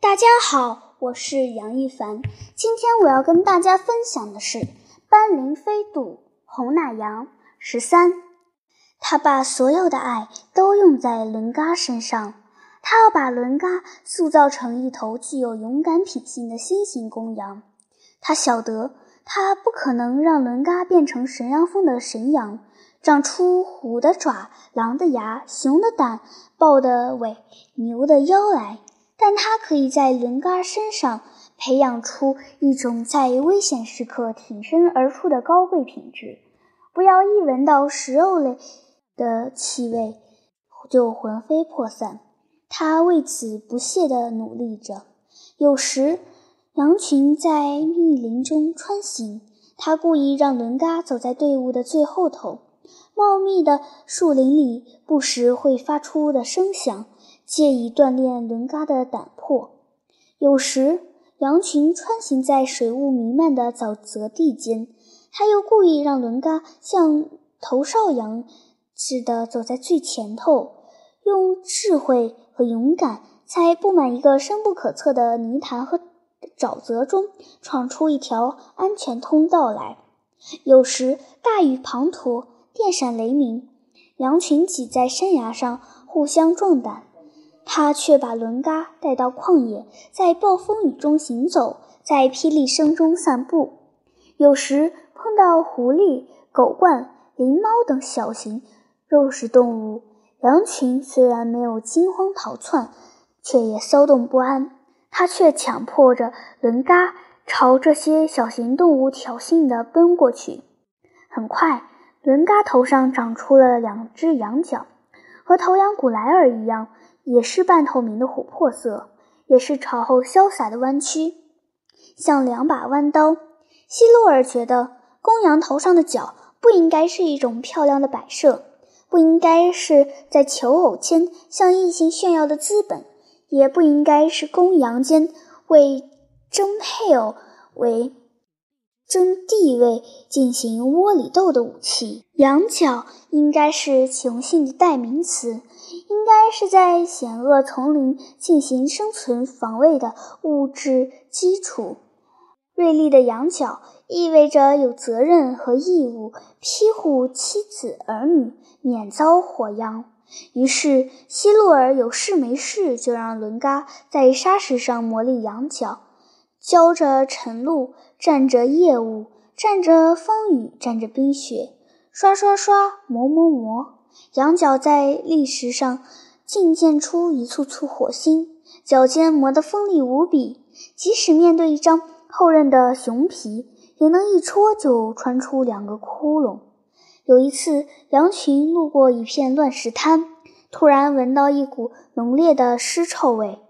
大家好，我是杨一凡。今天我要跟大家分享的是斑羚飞渡红奶羊十三。他把所有的爱都用在伦嘎身上，他要把伦嘎塑造成一头具有勇敢品性的新型公羊。他晓得，他不可能让伦嘎变成神羊峰的神羊，长出虎的爪、狼的牙、熊的胆、豹的尾、牛的腰来。但它可以在伦嘎身上培养出一种在危险时刻挺身而出的高贵品质。不要一闻到食肉类的气味就魂飞魄散。他为此不懈地努力着。有时，羊群在密林中穿行，他故意让伦嘎走在队伍的最后头。茂密的树林里不时会发出的声响。借以锻炼伦嘎的胆魄。有时，羊群穿行在水雾弥漫的沼泽地间，他又故意让伦嘎像头哨羊似的走在最前头，用智慧和勇敢，在布满一个深不可测的泥潭和沼泽中闯出一条安全通道来。有时，大雨滂沱，电闪雷鸣，羊群挤在山崖上，互相撞胆。他却把伦嘎带到旷野，在暴风雨中行走，在霹雳声中散步。有时碰到狐狸、狗獾、灵猫等小型肉食动物，羊群虽然没有惊慌逃窜，却也骚动不安。他却强迫着伦嘎朝这些小型动物挑衅地奔过去。很快，伦嘎头上长出了两只羊角，和头羊古莱尔一样。也是半透明的琥珀色，也是朝后潇洒的弯曲，像两把弯刀。希洛尔觉得，公羊头上的角不应该是一种漂亮的摆设，不应该是在求偶间向异性炫耀的资本，也不应该是公羊间为争配偶为。争地位进行窝里斗的武器，羊角应该是雄性的代名词，应该是在险恶丛林进行生存防卫的物质基础。锐利的羊角意味着有责任和义务庇护妻子儿女免遭火殃。于是，希洛尔有事没事就让伦嘎在沙石上磨砺羊角。浇着晨露，蘸着夜雾，蘸着风雨，蘸着冰雪，刷刷刷，磨磨磨，羊角在砾石上竟溅出一簇簇火星，脚尖磨得锋利无比，即使面对一张厚韧的熊皮，也能一戳就穿出两个窟窿。有一次，羊群路过一片乱石滩，突然闻到一股浓烈的尸臭味，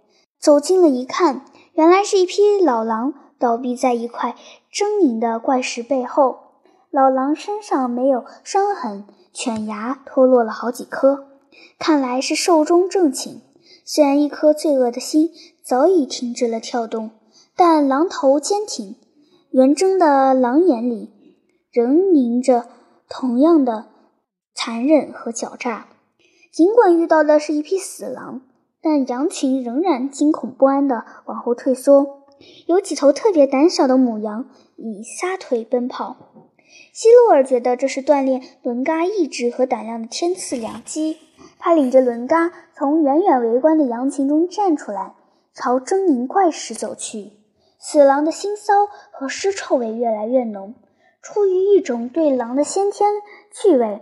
走近了一看。原来是一匹老狼倒闭在一块狰狞的怪石背后，老狼身上没有伤痕，犬牙脱落了好几颗，看来是寿终正寝。虽然一颗罪恶的心早已停止了跳动，但狼头坚挺，圆睁的狼眼里仍凝着同样的残忍和狡诈。尽管遇到的是一匹死狼。但羊群仍然惊恐不安地往后退缩，有几头特别胆小的母羊以撒腿奔跑。希洛尔觉得这是锻炼伦嘎意志和胆量的天赐良机。他领着伦嘎从远远围观的羊群中站出来，朝狰狞怪石走去。死狼的腥骚和尸臭味越来越浓，出于一种对狼的先天趣味，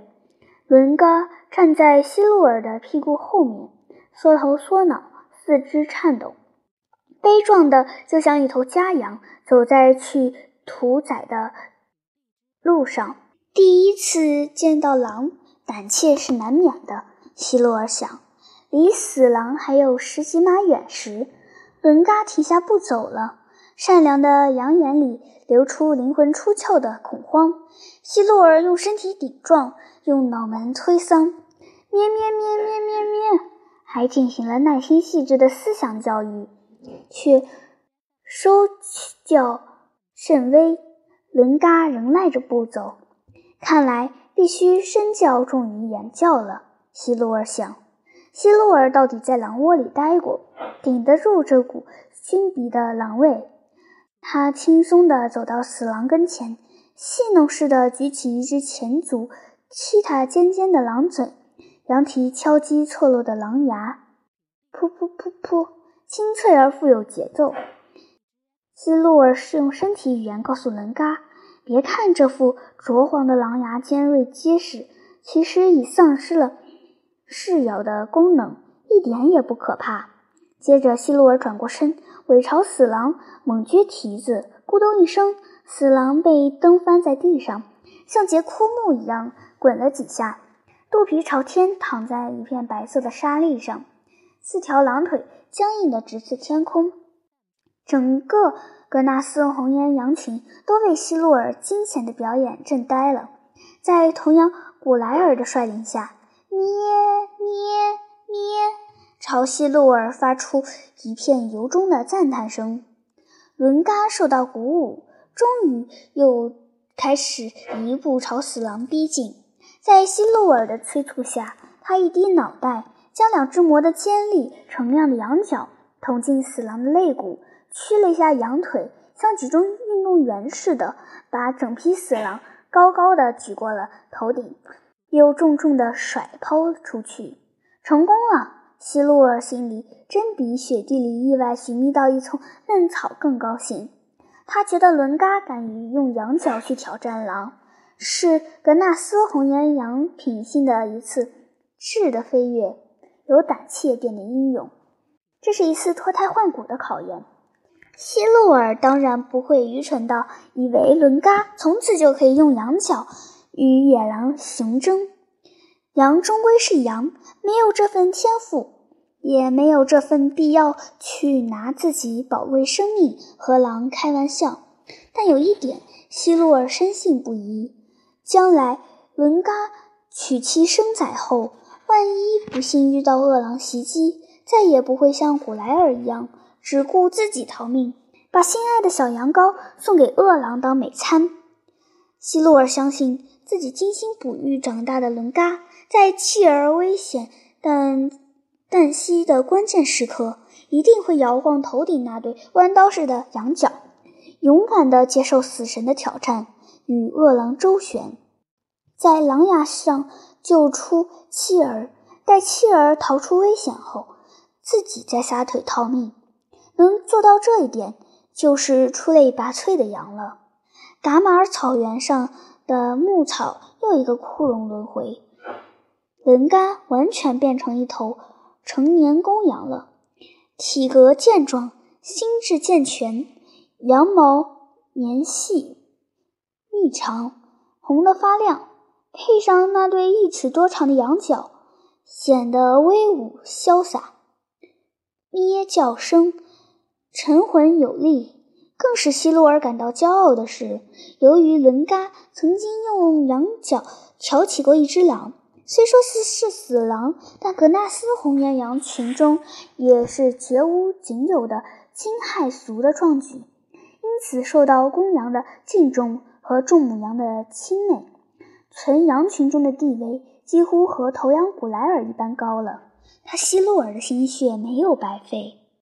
伦嘎站在希洛尔的屁股后面。缩头缩脑，四肢颤抖，悲壮的就像一头家羊走在去屠宰的路上。第一次见到狼，胆怯是难免的。希洛尔想，离死狼还有十几码远时，伦嘎停下步走了。善良的羊眼里流出灵魂出窍的恐慌。希洛尔用身体顶撞，用脑门推搡，咩咩咩咩咩咩。还进行了耐心细致的思想教育，却收教甚微。伦嘎仍赖着不走，看来必须身教重于言教了。希洛尔想，希洛尔到底在狼窝里待过，顶得住这股熏鼻的狼味。他轻松地走到死狼跟前，戏弄似的举起一只前足，踢他尖尖的狼嘴，羊蹄敲击错落的狼牙，噗噗噗噗，清脆而富有节奏。希洛尔是用身体语言告诉伦嘎：“别看这副灼黄的狼牙尖锐结实，其实已丧失了。”噬咬的功能一点也不可怕。接着，希洛尔转过身，尾朝死狼猛撅蹄子，咕咚一声，死狼被蹬翻在地上，像截枯木一样滚了几下，肚皮朝天躺在一片白色的沙砾上，四条狼腿僵硬地直刺天空。整个格纳斯红岩羊群都被希洛尔惊险的表演震呆了。在同样古莱尔的率领下。咩咩咩！朝希洛尔发出一片由衷的赞叹声。伦嘎受到鼓舞，终于又开始一步朝死狼逼近。在希洛尔的催促下，他一低脑袋，将两只磨得尖利澄亮的羊角捅进死狼的肋骨，屈了一下羊腿，像举重运动员似的，把整匹死狼高高的举过了头顶。又重重地甩抛出去，成功了！希洛尔心里真比雪地里意外寻觅到一丛嫩草更高兴。他觉得伦嘎敢于用羊角去挑战狼，是格纳斯红岩羊品性的一次质的飞跃。有胆怯变得英勇，这是一次脱胎换骨的考验。希洛尔当然不会愚蠢到以为伦嘎从此就可以用羊角。与野狼雄争，羊终归是羊，没有这份天赋，也没有这份必要去拿自己宝贵生命和狼开玩笑。但有一点，希洛尔深信不疑：将来伦嘎娶妻生崽后，万一不幸遇到恶狼袭击，再也不会像古莱尔一样只顾自己逃命，把心爱的小羊羔送给饿狼当美餐。希洛尔相信。自己精心哺育长大的伦嘎，在锲而危险但旦夕的关键时刻，一定会摇晃头顶那对弯刀似的羊角，勇敢地接受死神的挑战，与恶狼周旋，在狼牙上救出妻儿，待妻儿逃出危险后，自己再撒腿逃命。能做到这一点，就是出类拔萃的羊了。噶玛尔草原上。的牧草又一个枯荣轮回，伦嘎完全变成一头成年公羊了，体格健壮，心智健全，羊毛绵细异常，红得发亮，配上那对一尺多长的羊角，显得威武潇洒。咩叫声沉浑有力。更使希洛尔感到骄傲的是，由于伦嘎曾经用羊角挑起过一只狼，虽说是是死狼，但格纳斯红岩羊群中也是绝无仅有的惊骇俗的壮举，因此受到公羊的敬重和众母羊的亲妹，存羊群中的地位几乎和头羊古莱尔一般高了。他希洛尔的心血没有白费。